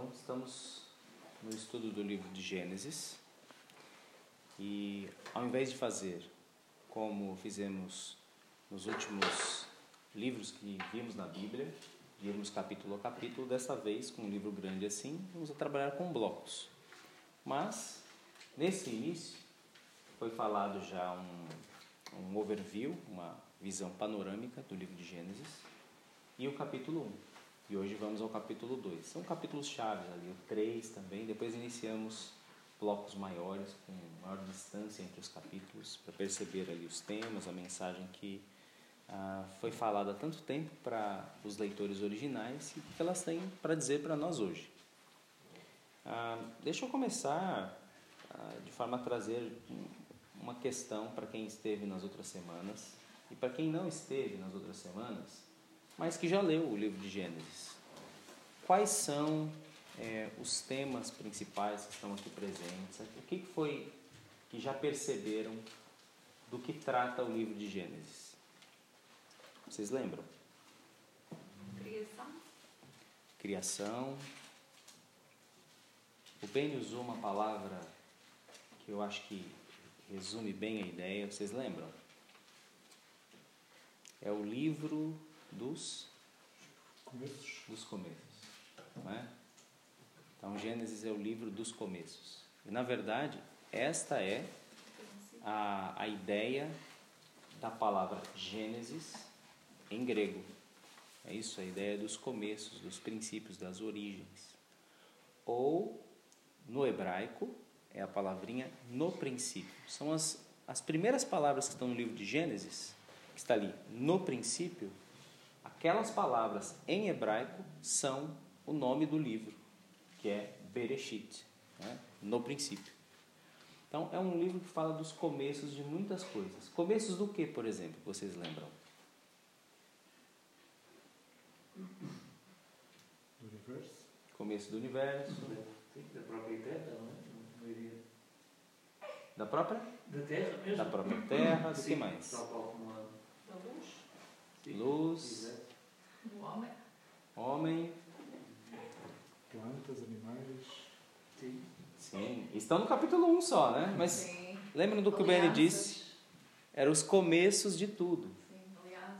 Então, estamos no estudo do livro de Gênesis e, ao invés de fazer como fizemos nos últimos livros que vimos na Bíblia, irmos capítulo a capítulo, dessa vez, com um livro grande assim, vamos trabalhar com blocos. Mas, nesse início, foi falado já um, um overview, uma visão panorâmica do livro de Gênesis e o capítulo 1. E hoje vamos ao capítulo 2. São capítulos chaves ali, o 3 também. Depois iniciamos blocos maiores, com maior distância entre os capítulos, para perceber ali os temas, a mensagem que ah, foi falada há tanto tempo para os leitores originais e que elas têm para dizer para nós hoje. Ah, deixa eu começar ah, de forma a trazer uma questão para quem esteve nas outras semanas e para quem não esteve nas outras semanas mas que já leu o livro de Gênesis. Quais são é, os temas principais que estão aqui presentes? O que foi que já perceberam do que trata o livro de Gênesis? Vocês lembram? Criação. Criação. O Ben usou uma palavra que eu acho que resume bem a ideia. Vocês lembram? É o livro dos começos. Dos começos. Não é? Então, Gênesis é o livro dos começos. E, na verdade, esta é a, a ideia da palavra Gênesis em grego. É isso, a ideia dos começos, dos princípios, das origens. Ou, no hebraico, é a palavrinha no princípio. São as, as primeiras palavras que estão no livro de Gênesis, que está ali no princípio, Aquelas palavras em hebraico são o nome do livro, que é Bereshit, né? no princípio. Então, é um livro que fala dos começos de muitas coisas. Começos do que, por exemplo, vocês lembram? Do universo. Começo do universo. Da própria terra, não é? Da própria? Da terra mesmo. Da própria terra, do que mais? Tal qual como a Da luz. Sim. Luz. Exato. Do homem. Homem. Plantas, animais. Sim. Sim. Estão no capítulo 1 só, né? Mas Sim. lembram do que o Ben Alianças. disse? Eram os começos de tudo. Sim,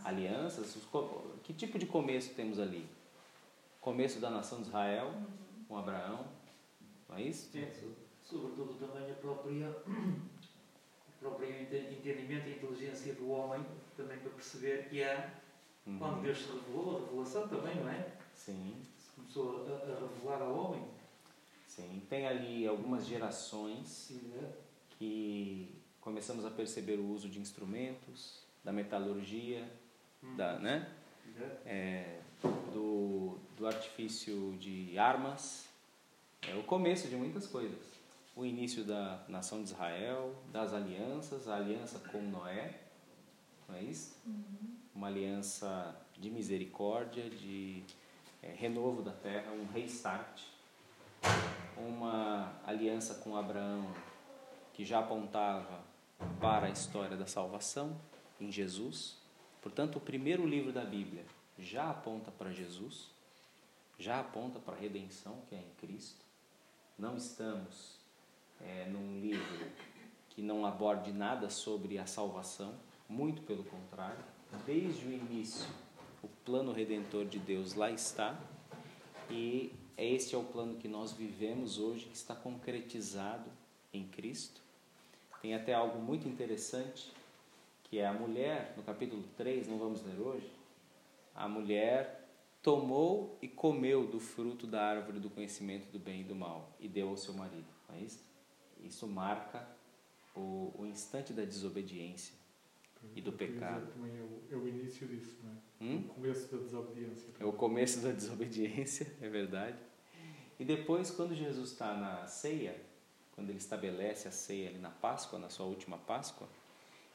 alianças, os co- que tipo de começo temos ali? Começo da nação de Israel, com Abraão, não é isso? Sim, so- sobretudo também a própria, o próprio ente- entendimento e inteligência do homem, também para perceber que há, Uhum. quando Deus se revelou, a revelação também, não é? Sim, Se começou a, a revelar ao homem. Sim. Tem ali algumas gerações Exato. que começamos a perceber o uso de instrumentos, da metalurgia, Hum. da, né? Exato. É, do, do artifício de armas. É o começo de muitas coisas. O início da nação de Israel, das alianças, a aliança com Noé, não é isso? Uma aliança de misericórdia, de é, renovo da terra, um restart. Uma aliança com Abraão que já apontava para a história da salvação em Jesus. Portanto, o primeiro livro da Bíblia já aponta para Jesus, já aponta para a redenção que é em Cristo. Não estamos é, num livro que não aborde nada sobre a salvação, muito pelo contrário. Desde o início, o plano redentor de Deus lá está e este é o plano que nós vivemos hoje, que está concretizado em Cristo. Tem até algo muito interessante, que é a mulher, no capítulo 3, não vamos ler hoje, a mulher tomou e comeu do fruto da árvore do conhecimento do bem e do mal e deu ao seu marido. Não é isso? Isso marca o, o instante da desobediência. E do pecado. É o, é o início disso, não é? Hum? O começo da desobediência. É o começo da desobediência, é verdade. E depois, quando Jesus está na ceia, quando ele estabelece a ceia ali na Páscoa, na sua última Páscoa,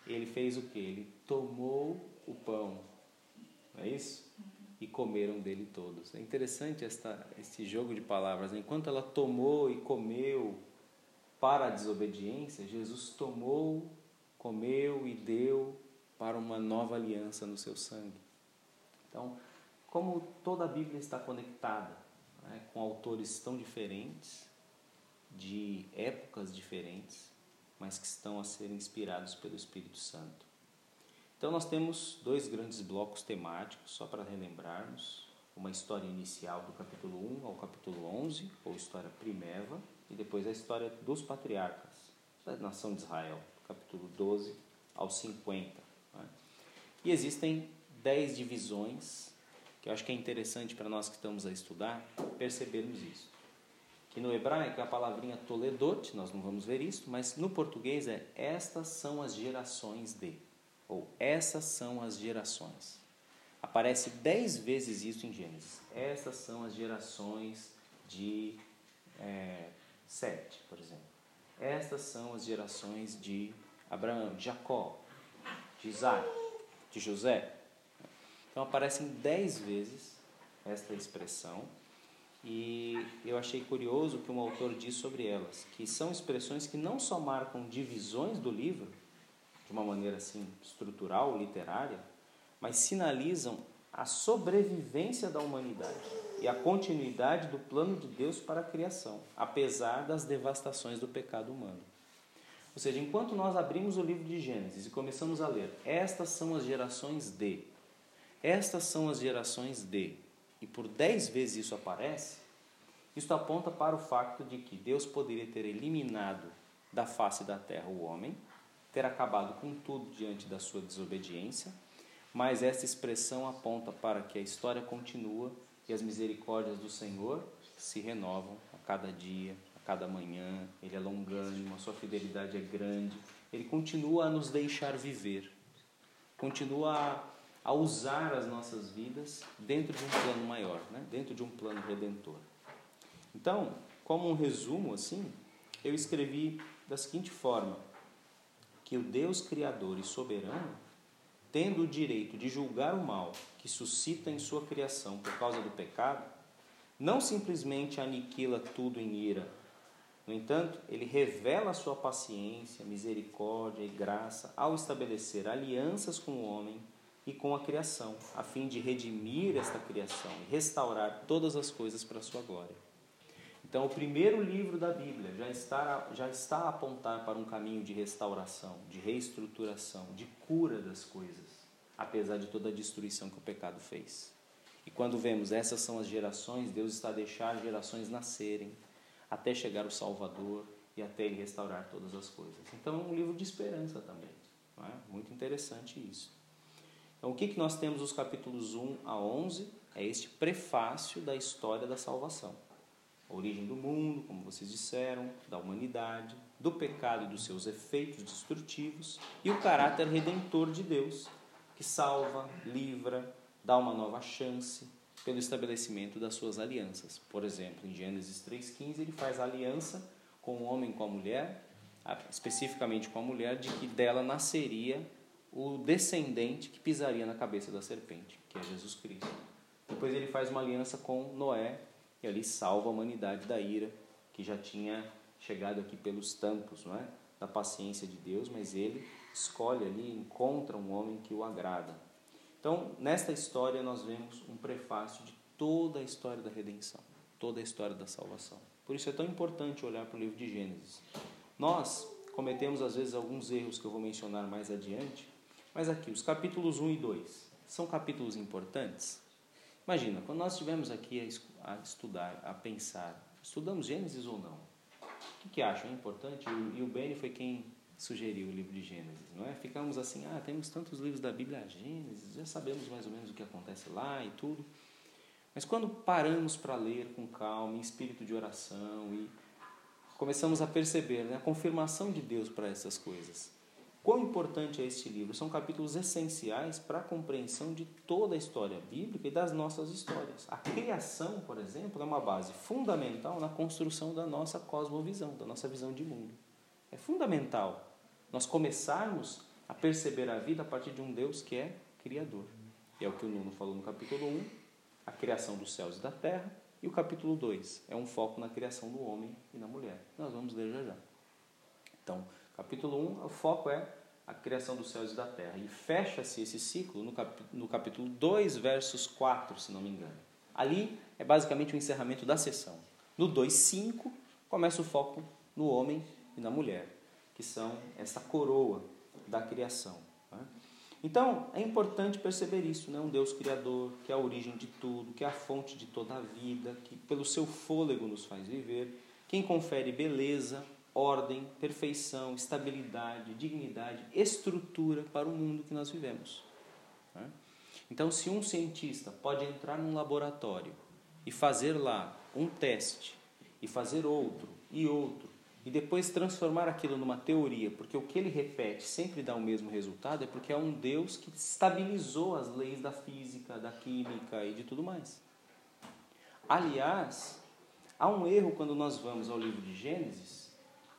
ele fez o que? Ele tomou o pão, não é isso? E comeram dele todos. É interessante esta, esse jogo de palavras. né? Enquanto ela tomou e comeu para a desobediência, Jesus tomou, comeu e deu para uma nova aliança no seu sangue. Então, como toda a Bíblia está conectada, né, com autores tão diferentes, de épocas diferentes, mas que estão a ser inspirados pelo Espírito Santo. Então, nós temos dois grandes blocos temáticos, só para relembrarmos: uma história inicial do capítulo 1 ao capítulo 11, ou história primeva, e depois a história dos patriarcas da nação de Israel, capítulo 12 ao 50. Né? E existem dez divisões, que eu acho que é interessante para nós que estamos a estudar percebermos isso. Que no hebraico a palavrinha toledot, nós não vamos ver isso, mas no português é estas são as gerações de, ou essas são as gerações. Aparece dez vezes isso em Gênesis. Essas são as gerações de é, Sete, por exemplo. Estas são as gerações de Abraão, de Jacó, de Isaac, de José. Então aparecem dez vezes esta expressão e eu achei curioso que um autor diz sobre elas, que são expressões que não só marcam divisões do livro, de uma maneira assim estrutural, literária, mas sinalizam a sobrevivência da humanidade e a continuidade do plano de Deus para a criação, apesar das devastações do pecado humano. Ou seja, enquanto nós abrimos o livro de Gênesis e começamos a ler, estas são as gerações de, estas são as gerações de, e por dez vezes isso aparece, isso aponta para o facto de que Deus poderia ter eliminado da face da terra o homem, ter acabado com tudo diante da sua desobediência, mas essa expressão aponta para que a história continua e as misericórdias do Senhor se renovam a cada dia, a cada manhã. Ele é longânimo, a sua fidelidade é grande. Ele continua a nos deixar viver, continua a, usar as nossas vidas dentro de um plano maior, né? dentro de um plano redentor. Então, como um resumo assim, eu escrevi da seguinte forma: que o Deus Criador e soberano, tendo o direito de julgar o mal que suscita em sua criação por causa do pecado, não simplesmente aniquila tudo em ira. No entanto, ele revela sua paciência, misericórdia e graça ao estabelecer alianças com o homem e com a criação, a fim de redimir esta criação e restaurar todas as coisas para a sua glória. Então, o primeiro livro da Bíblia já está, já está a apontar para um caminho de restauração, de reestruturação, de cura das coisas apesar de toda a destruição que o pecado fez. E quando vemos essas são as gerações, Deus está a deixar gerações nascerem até chegar o Salvador e até ele restaurar todas as coisas. Então é um livro de esperança também. É? Muito interessante isso. Então o que, que nós temos os capítulos 1 a 11? É este prefácio da história da salvação. A origem do mundo, como vocês disseram, da humanidade, do pecado e dos seus efeitos destrutivos e o caráter redentor de Deus, que salva, livra, dá uma nova chance pelo estabelecimento das suas alianças. Por exemplo, em Gênesis 3,15, ele faz aliança com o homem com a mulher, especificamente com a mulher, de que dela nasceria o descendente que pisaria na cabeça da serpente, que é Jesus Cristo. Depois ele faz uma aliança com Noé e ali salva a humanidade da ira que já tinha chegado aqui pelos tampos, não é? Da paciência de Deus, mas ele escolhe ali, encontra um homem que o agrada. Então, nesta história, nós vemos um prefácio de toda a história da redenção, toda a história da salvação. Por isso é tão importante olhar para o livro de Gênesis. Nós cometemos, às vezes, alguns erros que eu vou mencionar mais adiante, mas aqui, os capítulos 1 e 2 são capítulos importantes? Imagina, quando nós estivemos aqui a estudar, a pensar, estudamos Gênesis ou não? O que, que acham? É importante? E o Benny foi quem sugeriu o livro de Gênesis, não é? Ficamos assim, ah, temos tantos livros da Bíblia, Gênesis, já sabemos mais ou menos o que acontece lá e tudo. Mas quando paramos para ler com calma, em espírito de oração e começamos a perceber né, a confirmação de Deus para essas coisas, quão importante é este livro? São capítulos essenciais para a compreensão de toda a história bíblica e das nossas histórias. A criação, por exemplo, é uma base fundamental na construção da nossa cosmovisão, da nossa visão de mundo. É fundamental nós começarmos a perceber a vida a partir de um Deus que é Criador. E é o que o Nuno falou no capítulo 1, a criação dos céus e da terra, e o capítulo 2 é um foco na criação do homem e da mulher. Nós vamos ler já já. Então, capítulo 1, o foco é a criação dos céus e da terra. E fecha-se esse ciclo no, cap no capítulo 2, versos 4, se não me engano. Ali é basicamente o encerramento da sessão. No 2.5 começa o foco no homem e na mulher, que são essa coroa da criação. né? Então, é importante perceber isso, né? um Deus criador, que é a origem de tudo, que é a fonte de toda a vida, que pelo seu fôlego nos faz viver, quem confere beleza, ordem, perfeição, estabilidade, dignidade, estrutura para o mundo que nós vivemos. né? Então, se um cientista pode entrar num laboratório e fazer lá um teste, e fazer outro, e outro, e depois transformar aquilo numa teoria, porque o que ele repete sempre dá o mesmo resultado, é porque é um Deus que estabilizou as leis da física, da química e de tudo mais. Aliás, há um erro quando nós vamos ao livro de Gênesis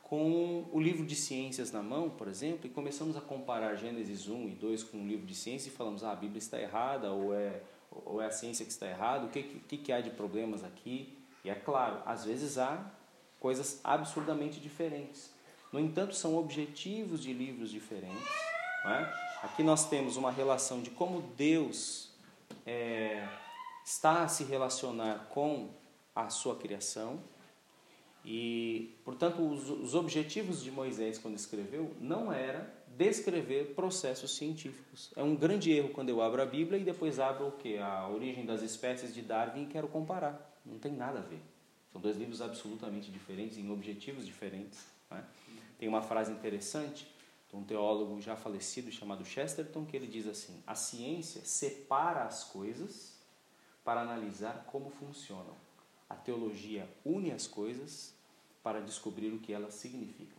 com o livro de ciências na mão, por exemplo, e começamos a comparar Gênesis 1 e 2 com o livro de ciências e falamos, ah, a Bíblia está errada, ou é, ou é a ciência que está errada, o que, que, que há de problemas aqui? E é claro, às vezes há coisas absurdamente diferentes. No entanto, são objetivos de livros diferentes. É? Aqui nós temos uma relação de como Deus é, está a se relacionar com a sua criação. E, portanto, os, os objetivos de Moisés quando escreveu não era descrever processos científicos. É um grande erro quando eu abro a Bíblia e depois abro o que? A origem das espécies de Darwin e quero comparar. Não tem nada a ver. São dois livros absolutamente diferentes, em objetivos diferentes. Né? Tem uma frase interessante de um teólogo já falecido chamado Chesterton, que ele diz assim: A ciência separa as coisas para analisar como funcionam. A teologia une as coisas para descobrir o que elas significam.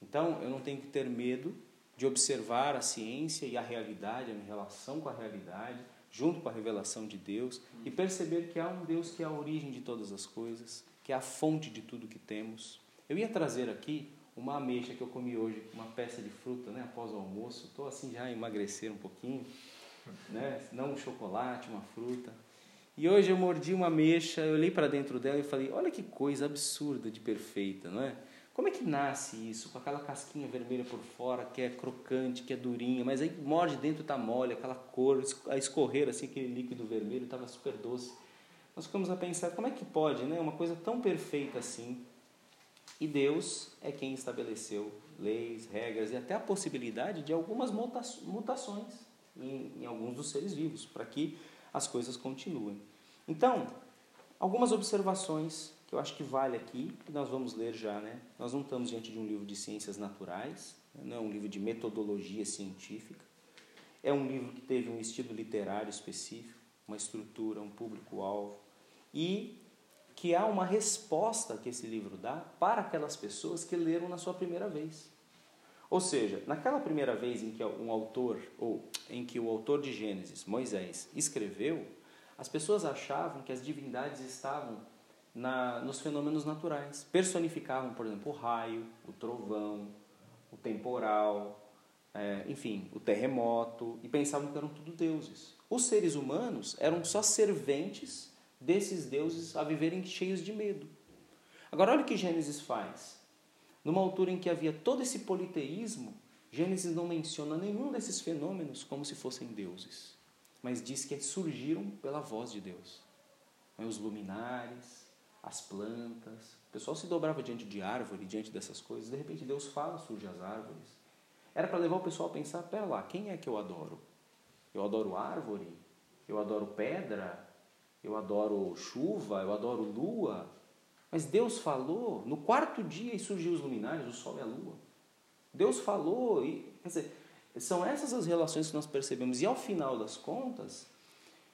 Então, eu não tenho que ter medo de observar a ciência e a realidade, a minha relação com a realidade, junto com a revelação de Deus, e perceber que há um Deus que é a origem de todas as coisas, que é a fonte de tudo que temos. Eu ia trazer aqui uma ameixa que eu comi hoje, uma peça de fruta, né, após o almoço. Estou assim já a emagrecer um pouquinho, né, não um chocolate, uma fruta. E hoje eu mordi uma ameixa, eu olhei para dentro dela e falei: olha que coisa absurda de perfeita, não é? Como é que nasce isso? Com aquela casquinha vermelha por fora, que é crocante, que é durinha, mas aí morde dentro está mole, aquela cor, a escorrer assim, aquele líquido vermelho estava super doce. Nós ficamos a pensar, como é que pode, né? Uma coisa tão perfeita assim. E Deus é quem estabeleceu leis, regras e até a possibilidade de algumas mutações em, em alguns dos seres vivos, para que as coisas continuem. Então, algumas observações que eu acho que vale aqui, que nós vamos ler já, né? Nós não estamos diante de um livro de ciências naturais, né? não é um livro de metodologia científica, é um livro que teve um estilo literário específico, uma estrutura, um público-alvo, e que há uma resposta que esse livro dá para aquelas pessoas que leram na sua primeira vez. Ou seja, naquela primeira vez em que um autor, ou em que o autor de Gênesis, Moisés, escreveu, as pessoas achavam que as divindades estavam na, nos fenômenos naturais. Personificavam, por exemplo, o raio, o trovão, o temporal, é, enfim, o terremoto, e pensavam que eram tudo deuses. Os seres humanos eram só serventes desses deuses a viverem cheios de medo. Agora, olha o que Gênesis faz. Numa altura em que havia todo esse politeísmo, Gênesis não menciona nenhum desses fenômenos como se fossem deuses, mas diz que surgiram pela voz de Deus. Os luminares, as plantas. O pessoal se dobrava diante de árvore, diante dessas coisas. De repente Deus fala, surge as árvores. Era para levar o pessoal a pensar: pera lá, quem é que eu adoro? Eu adoro árvore? Eu adoro pedra? Eu adoro chuva? Eu adoro lua? Mas Deus falou no quarto dia surgiu os luminares, o sol e a lua. Deus falou e quer dizer, são essas as relações que nós percebemos e ao final das contas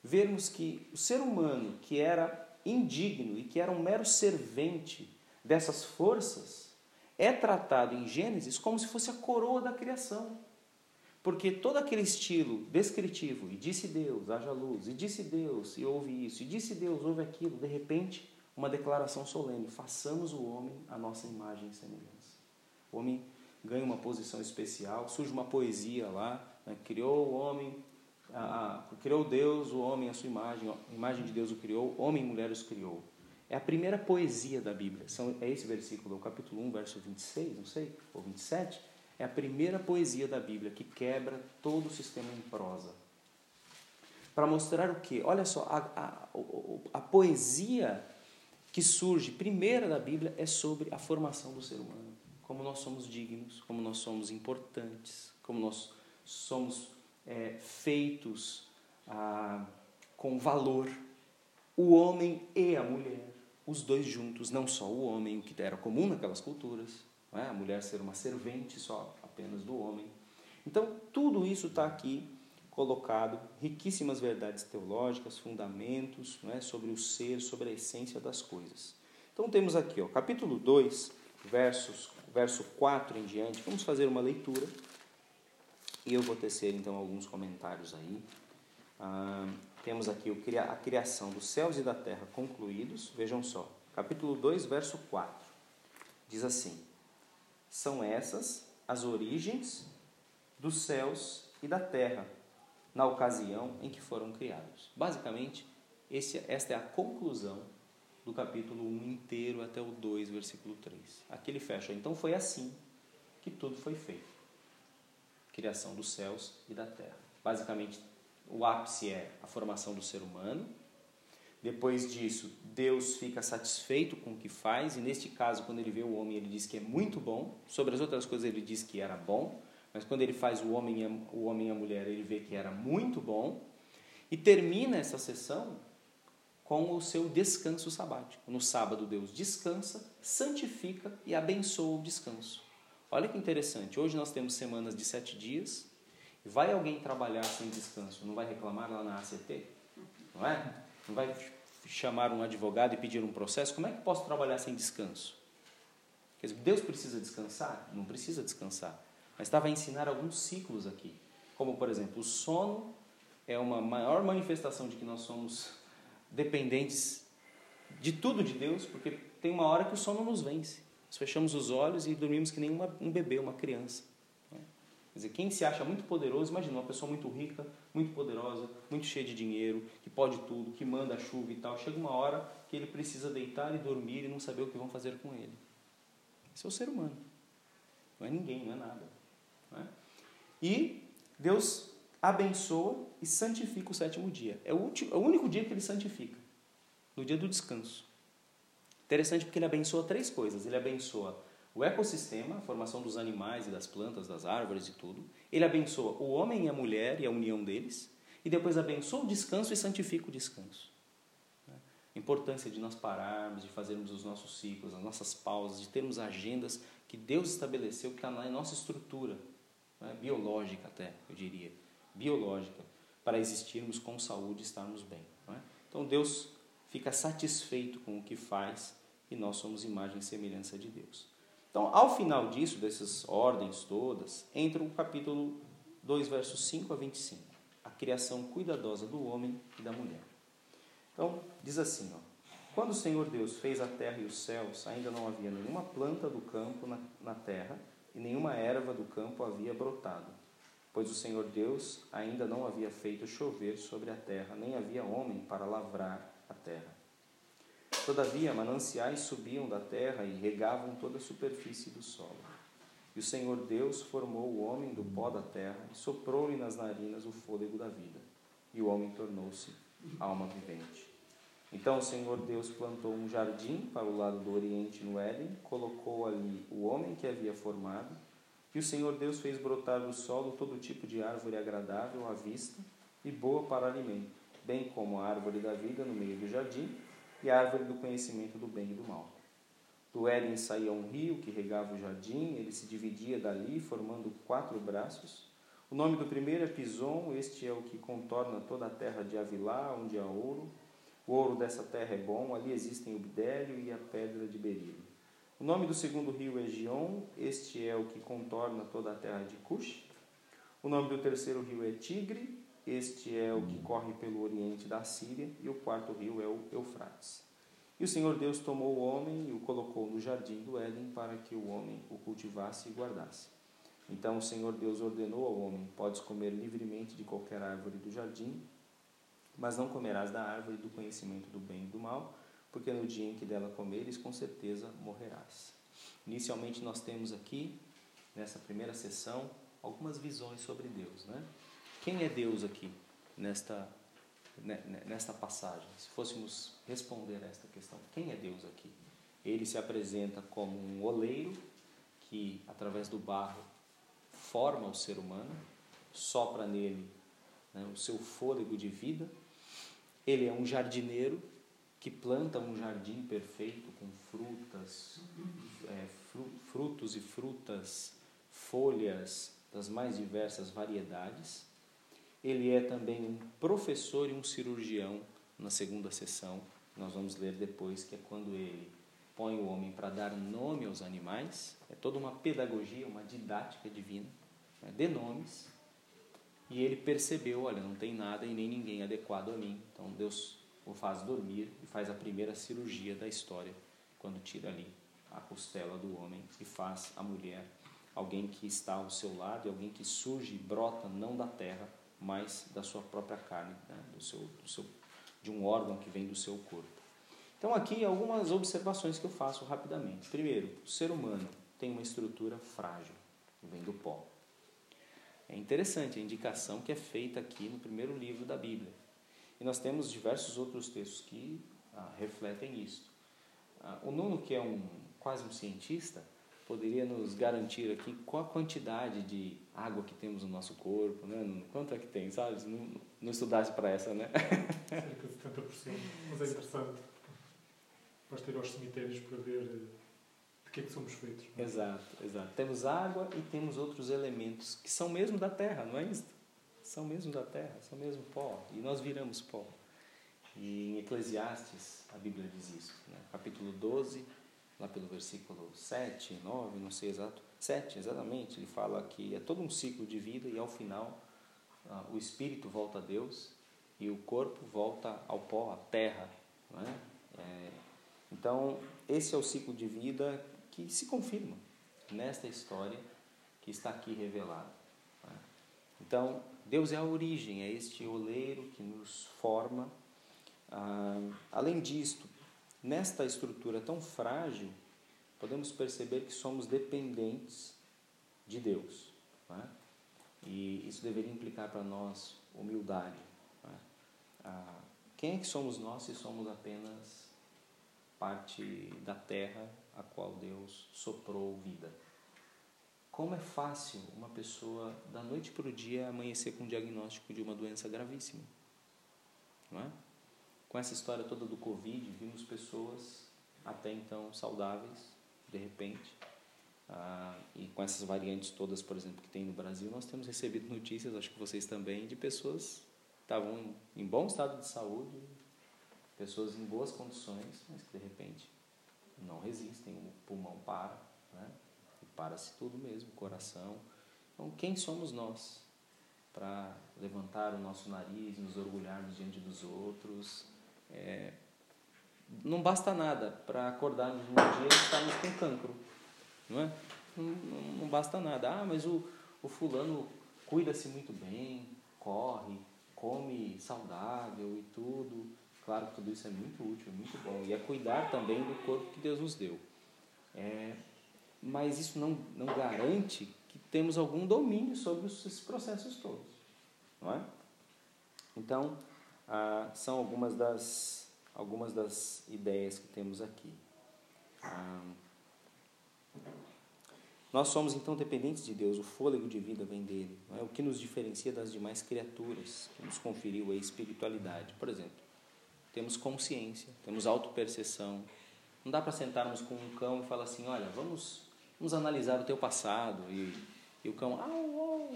vermos que o ser humano que era indigno e que era um mero servente dessas forças, é tratado em Gênesis como se fosse a coroa da criação. Porque todo aquele estilo descritivo, e disse Deus, haja luz, e disse Deus, e houve isso, e disse Deus, houve aquilo, de repente, uma declaração solene: façamos o homem a nossa imagem e semelhança. O homem ganha uma posição especial, surge uma poesia lá, né? criou o homem ah, criou Deus o homem à sua imagem, a imagem de Deus o criou, homem e mulher os criou. É a primeira poesia da Bíblia. São, é esse versículo, o capítulo 1, verso 26, não sei, ou 27. É a primeira poesia da Bíblia que quebra todo o sistema em prosa. para mostrar o quê? Olha só, a, a, a poesia que surge primeira da Bíblia é sobre a formação do ser humano. Como nós somos dignos, como nós somos importantes, como nós somos é, feitos ah, com valor. O homem e a mulher, os dois juntos, não só o homem, o que era comum naquelas culturas, é? a mulher ser uma servente só apenas do homem. Então, tudo isso está aqui colocado riquíssimas verdades teológicas, fundamentos é, sobre o ser, sobre a essência das coisas. Então temos aqui, ó, capítulo 2, versos, verso 4 em diante, vamos fazer uma leitura e eu vou tecer então alguns comentários aí. Ah, temos aqui a criação dos céus e da terra concluídos, vejam só, capítulo 2, verso 4, diz assim: São essas as origens dos céus e da terra na ocasião em que foram criados. Basicamente, esse, esta é a conclusão do capítulo 1 inteiro até o 2, versículo 3. Aqui ele fecha. Então foi assim que tudo foi feito: criação dos céus e da terra. Basicamente, o ápice é a formação do ser humano. Depois disso, Deus fica satisfeito com o que faz, e neste caso, quando ele vê o homem, ele diz que é muito bom. Sobre as outras coisas, ele diz que era bom. Mas quando ele faz o homem, e a, o homem e a mulher, ele vê que era muito bom. E termina essa sessão com o seu descanso sabático. No sábado, Deus descansa, santifica e abençoa o descanso. Olha que interessante. Hoje nós temos semanas de sete dias. Vai alguém trabalhar sem descanso? Não vai reclamar lá na ACT? Não é? Não vai chamar um advogado e pedir um processo? Como é que posso trabalhar sem descanso? Quer dizer, Deus precisa descansar? Não precisa descansar mas estava a ensinar alguns ciclos aqui. Como, por exemplo, o sono é uma maior manifestação de que nós somos dependentes de tudo de Deus, porque tem uma hora que o sono nos vence. Nós fechamos os olhos e dormimos que nem uma, um bebê, uma criança. Né? Quer dizer, quem se acha muito poderoso, imagina uma pessoa muito rica, muito poderosa, muito cheia de dinheiro, que pode tudo, que manda a chuva e tal. Chega uma hora que ele precisa deitar e dormir e não saber o que vão fazer com ele. Esse é o ser humano. Não é ninguém, não é nada. Né? E Deus abençoa e santifica o sétimo dia. É o, último, é o único dia que ele santifica, no dia do descanso. Interessante porque ele abençoa três coisas. Ele abençoa o ecossistema, a formação dos animais e das plantas, das árvores e tudo. Ele abençoa o homem e a mulher e a união deles. E depois abençoa o descanso e santifica o descanso. A importância de nós pararmos, de fazermos os nossos ciclos, as nossas pausas, de termos agendas que Deus estabeleceu que está na nossa estrutura né? biológica até, eu diria, biológica, para existirmos com saúde e estarmos bem. É? Então Deus fica satisfeito com o que faz e nós somos imagem e semelhança de Deus. Então, ao final disso, dessas ordens todas, entra o capítulo 2, versos 5 a 25, a criação cuidadosa do homem e da mulher. Então, diz assim, ó, quando o Senhor Deus fez a terra e os céus, ainda não havia nenhuma planta do campo na, na terra, e nenhuma erva do campo havia brotado, pois o Senhor Deus ainda não havia feito chover sobre a terra, nem havia homem para lavrar a terra. Todavia, mananciais subiam da terra e regavam toda a superfície do solo. E o Senhor Deus formou o homem do pó da terra e soprou-lhe nas narinas o fôlego da vida. E o homem tornou-se alma vivente. Então o Senhor Deus plantou um jardim para o lado do oriente no Éden, colocou ali o homem que havia formado, e o Senhor Deus fez brotar do solo todo tipo de árvore agradável à vista e boa para alimento, bem como a árvore da vida no meio do jardim e a árvore do conhecimento do bem e do mal. Do Éden saía um rio que regava o jardim, ele se dividia dali, formando quatro braços. O nome do primeiro é Pison, este é o que contorna toda a terra de Avilá, onde há ouro, o ouro dessa terra é bom, ali existem o bidélio e a pedra de berilo. O nome do segundo rio é Gion, este é o que contorna toda a terra de Cush. O nome do terceiro rio é Tigre, este é o que corre pelo oriente da Síria. E o quarto rio é o Eufrates. E o Senhor Deus tomou o homem e o colocou no jardim do Éden para que o homem o cultivasse e guardasse. Então o Senhor Deus ordenou ao homem: Podes comer livremente de qualquer árvore do jardim, mas não comerás da árvore do conhecimento do bem e do mal, porque no dia em que dela comeres, com certeza morrerás. Inicialmente, nós temos aqui, nessa primeira sessão, algumas visões sobre Deus. Né? Quem é Deus aqui, nesta ne- ne- nesta passagem, se fôssemos responder a esta questão, quem é Deus aqui? Ele se apresenta como um oleiro que, através do barro, forma o ser humano, sopra nele né, o seu fôlego de vida. Ele é um jardineiro que planta um jardim perfeito com frutas, é, fru- frutos e frutas, folhas das mais diversas variedades. Ele é também um professor e um cirurgião na segunda sessão. Nós vamos ler depois que é quando ele põe o homem para dar nome aos animais. É toda uma pedagogia, uma didática divina, né, de nomes. E ele percebeu, olha, não tem nada e nem ninguém adequado a mim. Então Deus o faz dormir e faz a primeira cirurgia da história, quando tira ali a costela do homem e faz a mulher alguém que está ao seu lado e alguém que surge e brota não da terra, mas da sua própria carne, né? do seu, do seu, de um órgão que vem do seu corpo. Então aqui algumas observações que eu faço rapidamente. Primeiro, o ser humano tem uma estrutura frágil, vem do pó. É interessante a indicação que é feita aqui no primeiro livro da Bíblia. E nós temos diversos outros textos que ah, refletem isso. Ah, o Nuno, que é um quase um cientista, poderia nos garantir aqui qual a quantidade de água que temos no nosso corpo, né? Nuno? Quanto é que tem, sabe? Não, não estudasse para essa, né? Cerca de 70%. Mas é interessante. Basta ir aos cemitérios para ver eh, de que é que somos feitos. é? Exato, exato. Temos água e temos outros elementos que são mesmo da terra, não é isso? São mesmo da terra, são mesmo pó. E nós viramos pó. E em Eclesiastes a Bíblia diz isso. Né? Capítulo 12, lá pelo versículo 7, 9, não sei exato. 7, exatamente. Ele fala que é todo um ciclo de vida e ao final ah, o espírito volta a Deus e o corpo volta ao pó, à terra. Não é? É, então, esse é o ciclo de vida que se confirma nesta história que está aqui revelada. né? Então, Deus é a origem, é este oleiro que nos forma. Ah, além disto, nesta estrutura tão frágil, podemos perceber que somos dependentes de Deus. né? E isso deveria implicar para nós humildade. né? Ah, quem é que somos nós se somos apenas parte da terra a qual Deus soprou vida? Como é fácil uma pessoa, da noite para o dia, amanhecer com um diagnóstico de uma doença gravíssima. Não é? Com essa história toda do Covid, vimos pessoas até então saudáveis, de repente. Ah, e com essas variantes todas, por exemplo, que tem no Brasil, nós temos recebido notícias, acho que vocês também, de pessoas que estavam em, bom estado de saúde, pessoas em boas condições, mas que de repente não resistem, o pulmão para, né? Para-se tudo mesmo, coração. Então, quem somos nós para levantar o nosso nariz, nos orgulharmos diante dos outros? É, não basta nada para acordarmos num dia e estarmos com cancro, não é? Não, não, basta nada. Ah, mas o, o fulano cuida-se muito bem, corre, come saudável e tudo. Claro que tudo isso é muito útil, muito bom. E é cuidar também do corpo que Deus nos deu. É, mas isso não, não garante que temos algum domínio sobre esses processos todos. Não é? Então, ah, são algumas das, algumas das ideias que temos aqui. Ah, nós somos então dependentes de Deus, o fôlego de vida vem dele. É? O que nos diferencia das demais criaturas, que nos conferiu a espiritualidade. Por exemplo, temos consciência, temos autoperceção. Não dá para sentarmos com um cão e falar assim: olha, vamos, vamos analisar o teu passado. E, e o cão, au, au.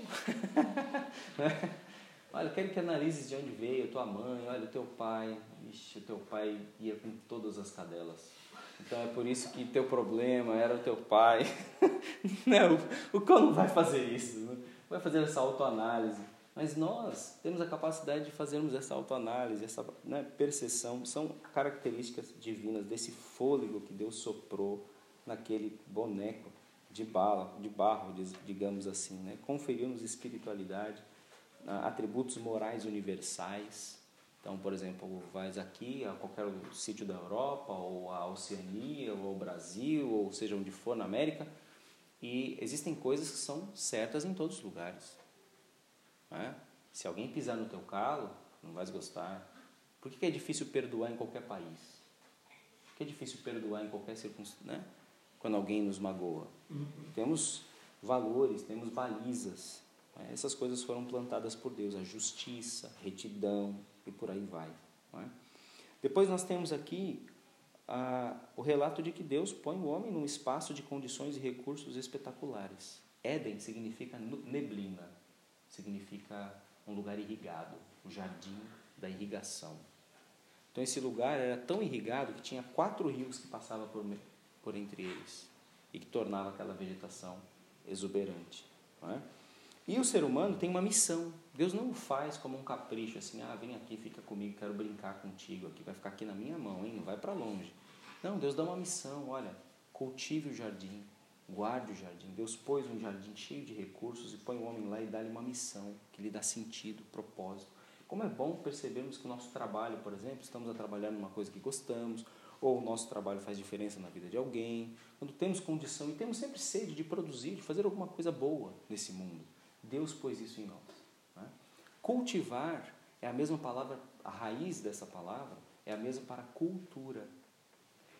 olha, eu quero que analises de onde veio tua mãe, olha, o teu pai. Ixi, o teu pai ia com todas as cadelas. Então é por isso que teu problema era o teu pai. não, o cão não vai fazer isso, não vai fazer essa autoanálise. Mas nós temos a capacidade de fazermos essa autoanálise, essa né, percepção, são características divinas desse fôlego que Deus soprou naquele boneco de bala, de barro, digamos assim, né? conferiu-nos espiritualidade, atributos morais universais. Então, por exemplo, vais aqui a qualquer sítio da Europa, ou a Oceania, ou ao Brasil, ou seja onde for na América, e existem coisas que são certas em todos os lugares. É? Se alguém pisar no teu calo, não vais gostar. Por que é difícil perdoar em qualquer país? Por que é difícil perdoar em qualquer circunstância, né? Quando alguém nos magoa. Temos valores, temos balizas. Né? Essas coisas foram plantadas por Deus, a justiça, a retidão e por aí vai. Né? Depois nós temos aqui ah, o relato de que Deus põe o homem num espaço de condições e recursos espetaculares. Éden significa neblina, significa um lugar irrigado, o jardim da irrigação. Então esse lugar era tão irrigado que tinha quatro rios que passavam por, por entre eles e que tornava aquela vegetação exuberante. É? E o ser humano tem uma missão. Deus não o faz como um capricho, assim, ah, vem aqui, fica comigo, quero brincar contigo aqui, vai ficar aqui na minha mão, hein? não vai para longe. Não, Deus dá uma missão, olha, cultive o jardim, guarde o jardim. Deus pôs um jardim cheio de recursos e põe o homem lá e dá-lhe uma missão que lhe dá sentido, propósito. Como é bom percebermos que o nosso trabalho, por exemplo, estamos a trabalhar numa coisa que gostamos, ou o nosso trabalho faz diferença na vida de alguém, quando temos condição e temos sempre sede de produzir, de fazer alguma coisa boa nesse mundo. Deus pôs isso em nós. Né? Cultivar é a mesma palavra, a raiz dessa palavra é a mesma para cultura.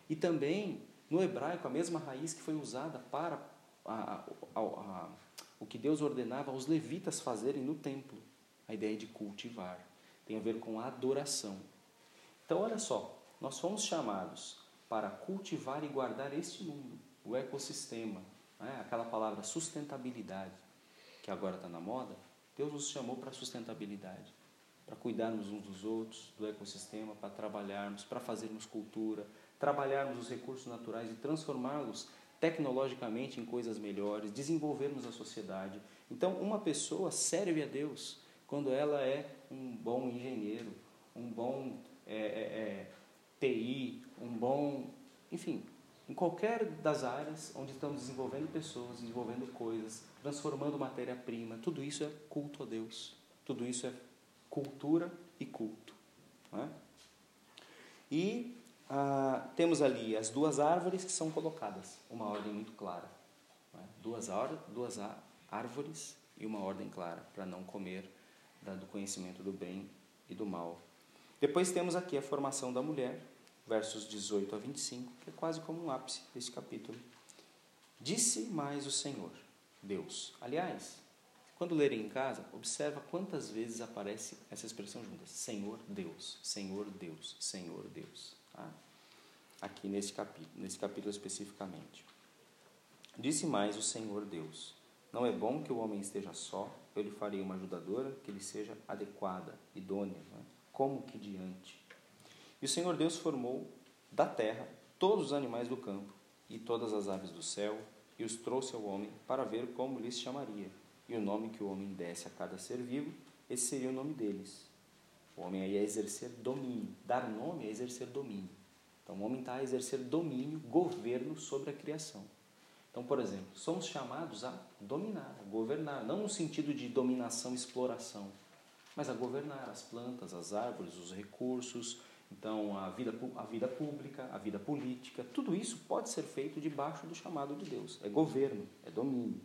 E também, no hebraico, a mesma raiz que foi usada para a, a, a, o que Deus ordenava aos levitas fazerem no templo. A ideia de cultivar. Tem a ver com a adoração. Então, olha só, nós fomos chamados para cultivar e guardar este mundo, o ecossistema, né? aquela palavra sustentabilidade, que agora está na moda. Deus nos chamou para sustentabilidade, para cuidarmos uns dos outros, do ecossistema, para trabalharmos, para fazermos cultura, trabalharmos os recursos naturais e transformá-los tecnologicamente em coisas melhores, desenvolvermos a sociedade. Então, uma pessoa serve a Deus quando ela é um bom engenheiro, um bom é, é, é TI, um bom, enfim, em qualquer das áreas onde estamos desenvolvendo pessoas, desenvolvendo coisas, transformando matéria-prima, tudo isso é culto a Deus. Tudo isso é cultura e culto. É? E ah, temos ali as duas árvores que são colocadas, uma ordem muito clara. É? Duas, duas árvores e uma ordem clara para não comer do conhecimento do bem e do mal. Depois temos aqui a formação da mulher, versos 18 a 25, que é quase como um ápice desse capítulo. Disse mais o Senhor, Deus. Aliás, quando lerem em casa, observa quantas vezes aparece essa expressão junta: Senhor Deus, Senhor Deus, Senhor Deus. Tá? Aqui nesse capítulo, nesse capítulo especificamente. Disse mais o Senhor Deus: Não é bom que o homem esteja só, eu lhe farei uma ajudadora que lhe seja adequada, idônea, né? como que diante e o Senhor Deus formou da terra todos os animais do campo e todas as aves do céu e os trouxe ao homem para ver como lhes chamaria. E o nome que o homem desse a cada ser vivo, esse seria o nome deles. O homem aí é exercer domínio. Dar nome é exercer domínio. Então o homem está a exercer domínio, governo sobre a criação. Então, por exemplo, somos chamados a dominar, a governar, não no sentido de dominação, exploração, mas a governar as plantas, as árvores, os recursos, então, a vida, a vida pública, a vida política, tudo isso pode ser feito debaixo do chamado de Deus. É governo, é domínio.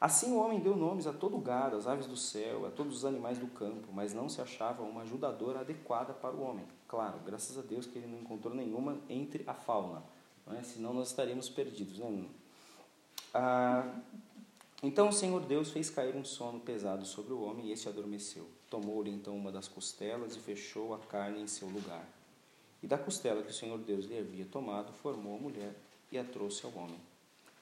Assim o homem deu nomes a todo gado, às aves do céu, a todos os animais do campo, mas não se achava uma ajudadora adequada para o homem. Claro, graças a Deus que ele não encontrou nenhuma entre a fauna, não é? senão nós estaríamos perdidos. Né? Ah, então o Senhor Deus fez cair um sono pesado sobre o homem e este adormeceu. Tomou-lhe então uma das costelas e fechou a carne em seu lugar. E da costela que o Senhor Deus lhe havia tomado, formou a mulher e a trouxe ao homem.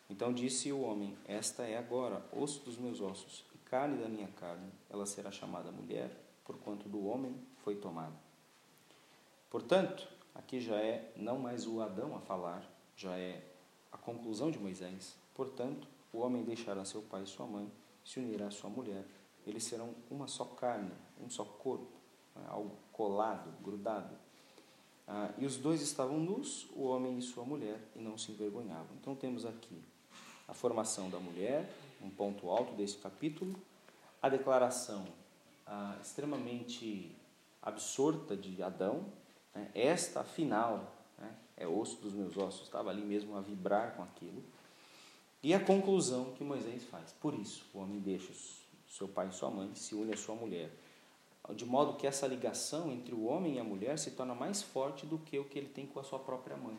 Então disse o homem: Esta é agora osso dos meus ossos e carne da minha carne. Ela será chamada mulher, porquanto do homem foi tomada. Portanto, aqui já é não mais o Adão a falar, já é a conclusão de Moisés. Portanto, o homem deixará seu pai e sua mãe, se unirá à sua mulher, eles serão uma só carne, um só corpo, né, algo colado, grudado. Ah, e os dois estavam nus, o homem e sua mulher, e não se envergonhavam. Então temos aqui a formação da mulher, um ponto alto desse capítulo, a declaração ah, extremamente absorta de Adão, né, esta afinal né, é osso dos meus ossos, estava ali mesmo a vibrar com aquilo. E a conclusão que Moisés faz. Por isso, o homem deixa seu pai e sua mãe, se une à sua mulher. de modo que essa ligação entre o homem e a mulher se torna mais forte do que o que ele tem com a sua própria mãe.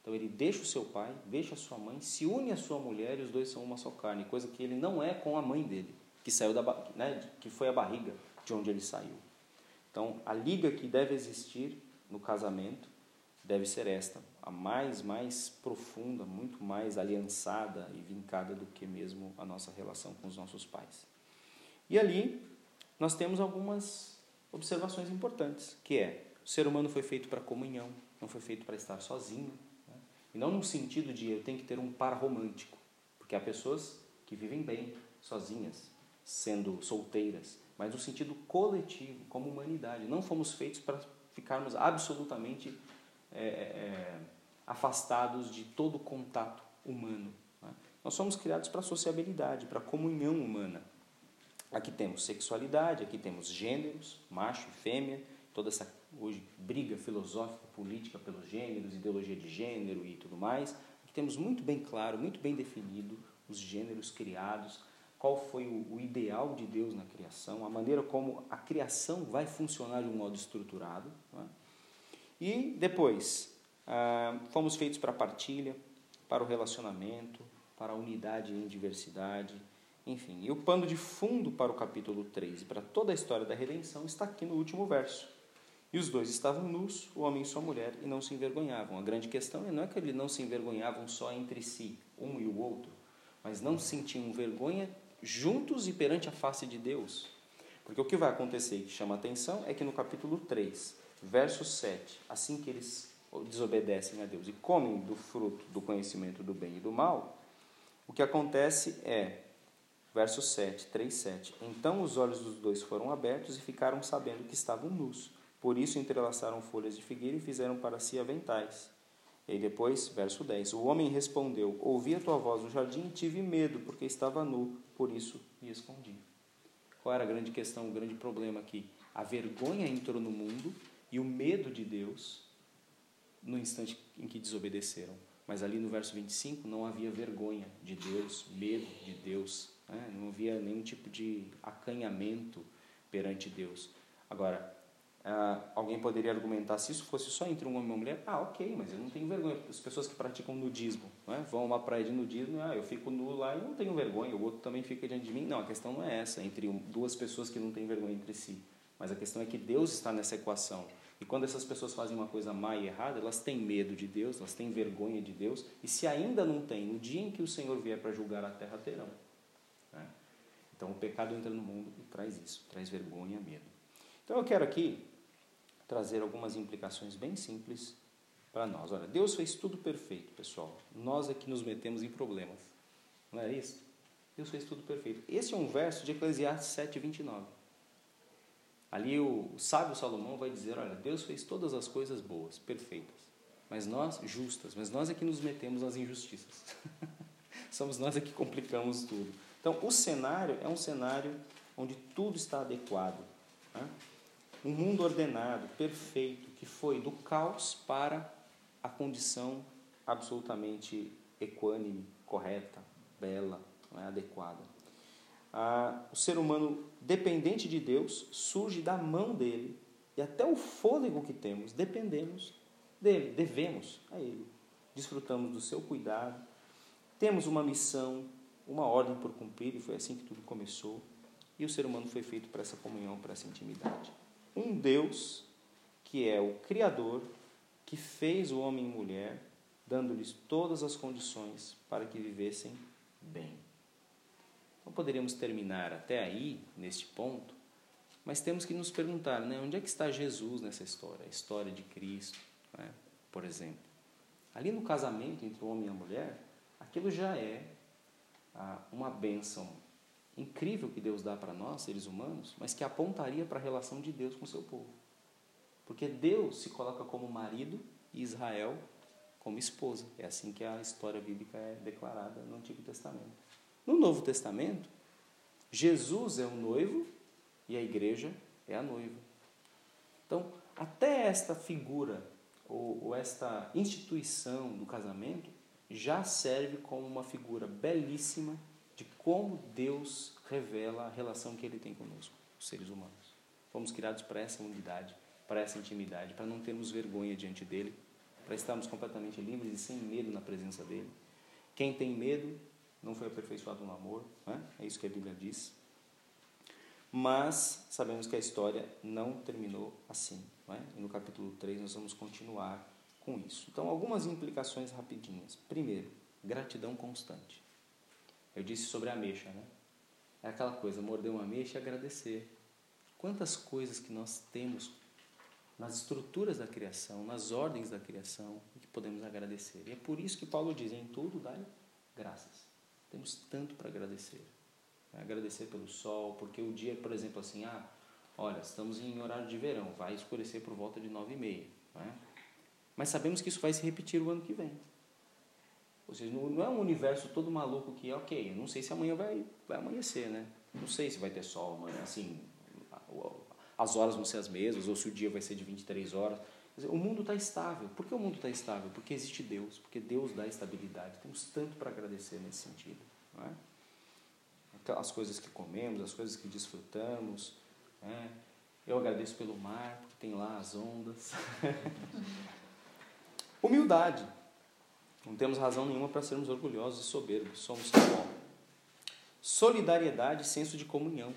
Então ele deixa o seu pai, deixa a sua mãe, se une à sua mulher e os dois são uma só carne, coisa que ele não é com a mãe dele, que saiu da né, que foi a barriga de onde ele saiu. Então a liga que deve existir no casamento deve ser esta, a mais mais profunda, muito mais aliançada e vincada do que mesmo a nossa relação com os nossos pais. E ali nós temos algumas observações importantes, que é o ser humano foi feito para comunhão, não foi feito para estar sozinho, né? e não no sentido de eu tenho que ter um par romântico, porque há pessoas que vivem bem sozinhas, sendo solteiras, mas no sentido coletivo, como humanidade. Não fomos feitos para ficarmos absolutamente é, é, afastados de todo contato humano. né? Nós somos criados para sociabilidade, para comunhão humana. Aqui temos sexualidade, aqui temos gêneros, macho e fêmea, toda essa hoje briga filosófica, política pelos gêneros, ideologia de gênero e tudo mais. Aqui temos muito bem claro, muito bem definido os gêneros criados, qual foi o, o ideal de Deus na criação, a maneira como a criação vai funcionar de um modo estruturado. é? E depois, ah, fomos feitos para a partilha, para o relacionamento, para a unidade em diversidade, enfim. E o pano de fundo para o capítulo 3 e para toda a história da redenção está aqui no último verso. E os dois estavam nus, o homem e sua mulher, e não se envergonhavam. A grande questão é não é que eles não se envergonhavam só entre si, um e o outro, mas não sentiam vergonha juntos e perante a face de Deus. Porque o que vai acontecer e que chama a atenção é que no capítulo 3, verso 7, assim que eles desobedecem a Deus e comem do fruto do conhecimento do bem e do mal, o que acontece é, verso 7, 3, 7, então os olhos dos dois foram abertos e ficaram sabendo que estavam nus. Por isso entrelaçaram folhas de figueira e fizeram para si aventais. E depois, verso 10, o homem respondeu, ouvi a tua voz no jardim e tive medo, porque estava nu, por isso me escondi. Qual era a grande questão, o grande problema aqui? A vergonha entrou no mundo e o medo de Deus no instante em que desobedeceram. Mas ali no verso 25 não havia vergonha de Deus, medo de Deus, né? não havia nenhum tipo de acanhamento perante Deus. Agora, ah, alguém poderia argumentar se isso fosse só entre um homem e uma mulher, ah, ok, mas eu não tenho vergonha. As pessoas que praticam nudismo né? vão a uma praia de nudismo, ah, eu fico nu lá e não tenho vergonha, o outro também fica diante de mim. Não, a questão não é essa, entre duas pessoas que não têm vergonha entre si. Mas a questão é que Deus está nessa equação. E quando essas pessoas fazem uma coisa má e errada, elas têm medo de Deus, elas têm vergonha de Deus, e se ainda não têm, no dia em que o Senhor vier para julgar a terra, terão. Então o pecado entra no mundo e traz isso, traz vergonha, medo. Então eu quero aqui trazer algumas implicações bem simples para nós. Olha, Deus fez tudo perfeito, pessoal. Nós é que nos metemos em problemas. Não é isso? Deus fez tudo perfeito. Esse é um verso de Eclesiastes 7, 29. Ali o sábio Salomão vai dizer: Olha, Deus fez todas as coisas boas, perfeitas, mas nós, justas, mas nós é que nos metemos nas injustiças. Somos nós é que complicamos tudo. Então, o cenário é um cenário onde tudo está adequado. Né? Um mundo ordenado, perfeito, que foi do caos para a condição absolutamente equânime, correta, bela, né? adequada. Ah, o ser humano dependente de Deus surge da mão dele e até o fôlego que temos dependemos dele, devemos a ele. Desfrutamos do seu cuidado, temos uma missão, uma ordem por cumprir e foi assim que tudo começou. E o ser humano foi feito para essa comunhão, para essa intimidade. Um Deus que é o Criador, que fez o homem e mulher, dando-lhes todas as condições para que vivessem bem. Então poderíamos terminar até aí, neste ponto, mas temos que nos perguntar, né, onde é que está Jesus nessa história? A história de Cristo, né, por exemplo. Ali no casamento entre o homem e a mulher, aquilo já é uma bênção incrível que Deus dá para nós, seres humanos, mas que apontaria para a relação de Deus com o seu povo. Porque Deus se coloca como marido e Israel como esposa. É assim que a história bíblica é declarada no Antigo Testamento. No Novo Testamento, Jesus é o noivo e a igreja é a noiva. Então, até esta figura ou, ou esta instituição do casamento já serve como uma figura belíssima de como Deus revela a relação que ele tem conosco, os seres humanos. Fomos criados para essa unidade, para essa intimidade, para não termos vergonha diante dele, para estarmos completamente livres e sem medo na presença dele. Quem tem medo não foi aperfeiçoado no amor, né? é isso que a Bíblia diz. Mas sabemos que a história não terminou assim. Não é? E no capítulo 3 nós vamos continuar com isso. Então, algumas implicações rapidinhas. Primeiro, gratidão constante. Eu disse sobre a ameixa, né? É aquela coisa, morder uma ameixa e agradecer. Quantas coisas que nós temos nas estruturas da criação, nas ordens da criação, que podemos agradecer. E é por isso que Paulo diz: em tudo dai graças. Temos tanto para agradecer. Agradecer pelo sol, porque o dia, por exemplo, assim, ah, olha, estamos em horário de verão, vai escurecer por volta de nove e meia. Né? Mas sabemos que isso vai se repetir o ano que vem. Ou seja, não é um universo todo maluco que, ok, não sei se amanhã vai, vai amanhecer, né? Não sei se vai ter sol amanhã, assim, as horas vão ser as mesmas, ou se o dia vai ser de 23 horas. Dizer, o mundo está estável. Por que o mundo está estável? Porque existe Deus, porque Deus dá estabilidade. Temos tanto para agradecer nesse sentido. Não é? As coisas que comemos, as coisas que desfrutamos. É? Eu agradeço pelo mar, porque tem lá as ondas. Humildade. Não temos razão nenhuma para sermos orgulhosos e soberbos. Somos bom. Solidariedade e senso de comunhão.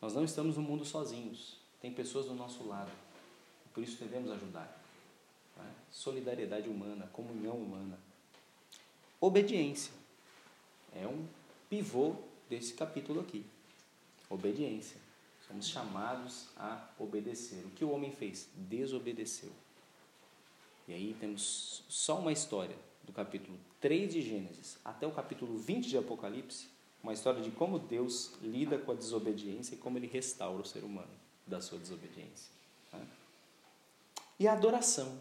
Nós não estamos no mundo sozinhos. Tem pessoas do nosso lado. Por isso devemos ajudar. Né? Solidariedade humana, comunhão humana. Obediência. É um pivô desse capítulo aqui. Obediência. Somos chamados a obedecer. O que o homem fez? Desobedeceu. E aí temos só uma história do capítulo 3 de Gênesis até o capítulo 20 de Apocalipse, uma história de como Deus lida com a desobediência e como ele restaura o ser humano da sua desobediência. Né? E a adoração.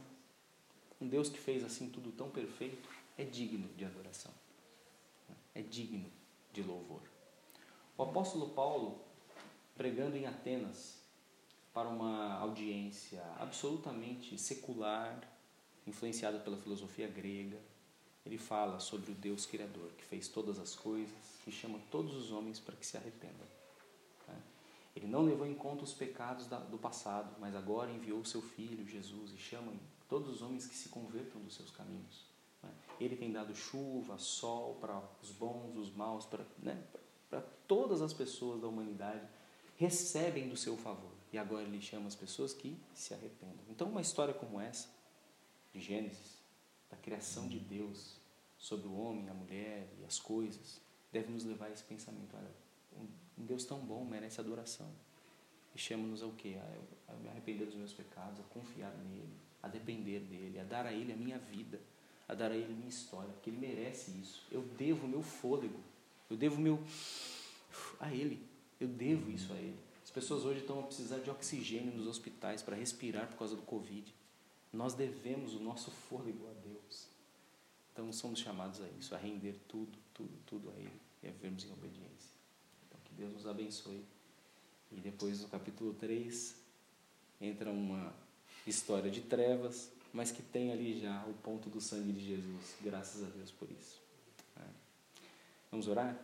Um Deus que fez assim tudo tão perfeito é digno de adoração. Né? É digno de louvor. O apóstolo Paulo, pregando em Atenas para uma audiência absolutamente secular, influenciada pela filosofia grega, ele fala sobre o Deus Criador, que fez todas as coisas, que chama todos os homens para que se arrependam. Né? Ele não levou em conta os pecados do passado, mas agora enviou o seu Filho, Jesus, e chama todos os homens que se convertam dos seus caminhos. Né? Ele tem dado chuva, sol para os bons, os maus, para, né? para todas as pessoas da humanidade, recebem do seu favor. E agora ele chama as pessoas que se arrependam. Então, uma história como essa, de Gênesis, da criação de Deus sobre o homem, a mulher e as coisas, deve nos levar a esse pensamento. Olha, um Deus tão bom merece adoração. E chama-nos ao quê? A, me arrepender dos meus pecados, a confiar nele, a depender dele, a dar a ele a minha vida, a dar a ele a minha história, porque ele merece isso. Eu devo o meu fôlego, eu devo o meu. a ele, eu devo isso a ele. As pessoas hoje estão a precisar de oxigênio nos hospitais para respirar por causa do Covid. Nós devemos o nosso fôlego a Deus. Então somos chamados a isso, a render tudo, tudo, tudo a Ele e a vivermos em obediência. Então que Deus nos abençoe. E depois no capítulo 3 entra uma história de trevas, mas que tem ali já o ponto do sangue de Jesus. Graças a Deus por isso. É. Vamos orar?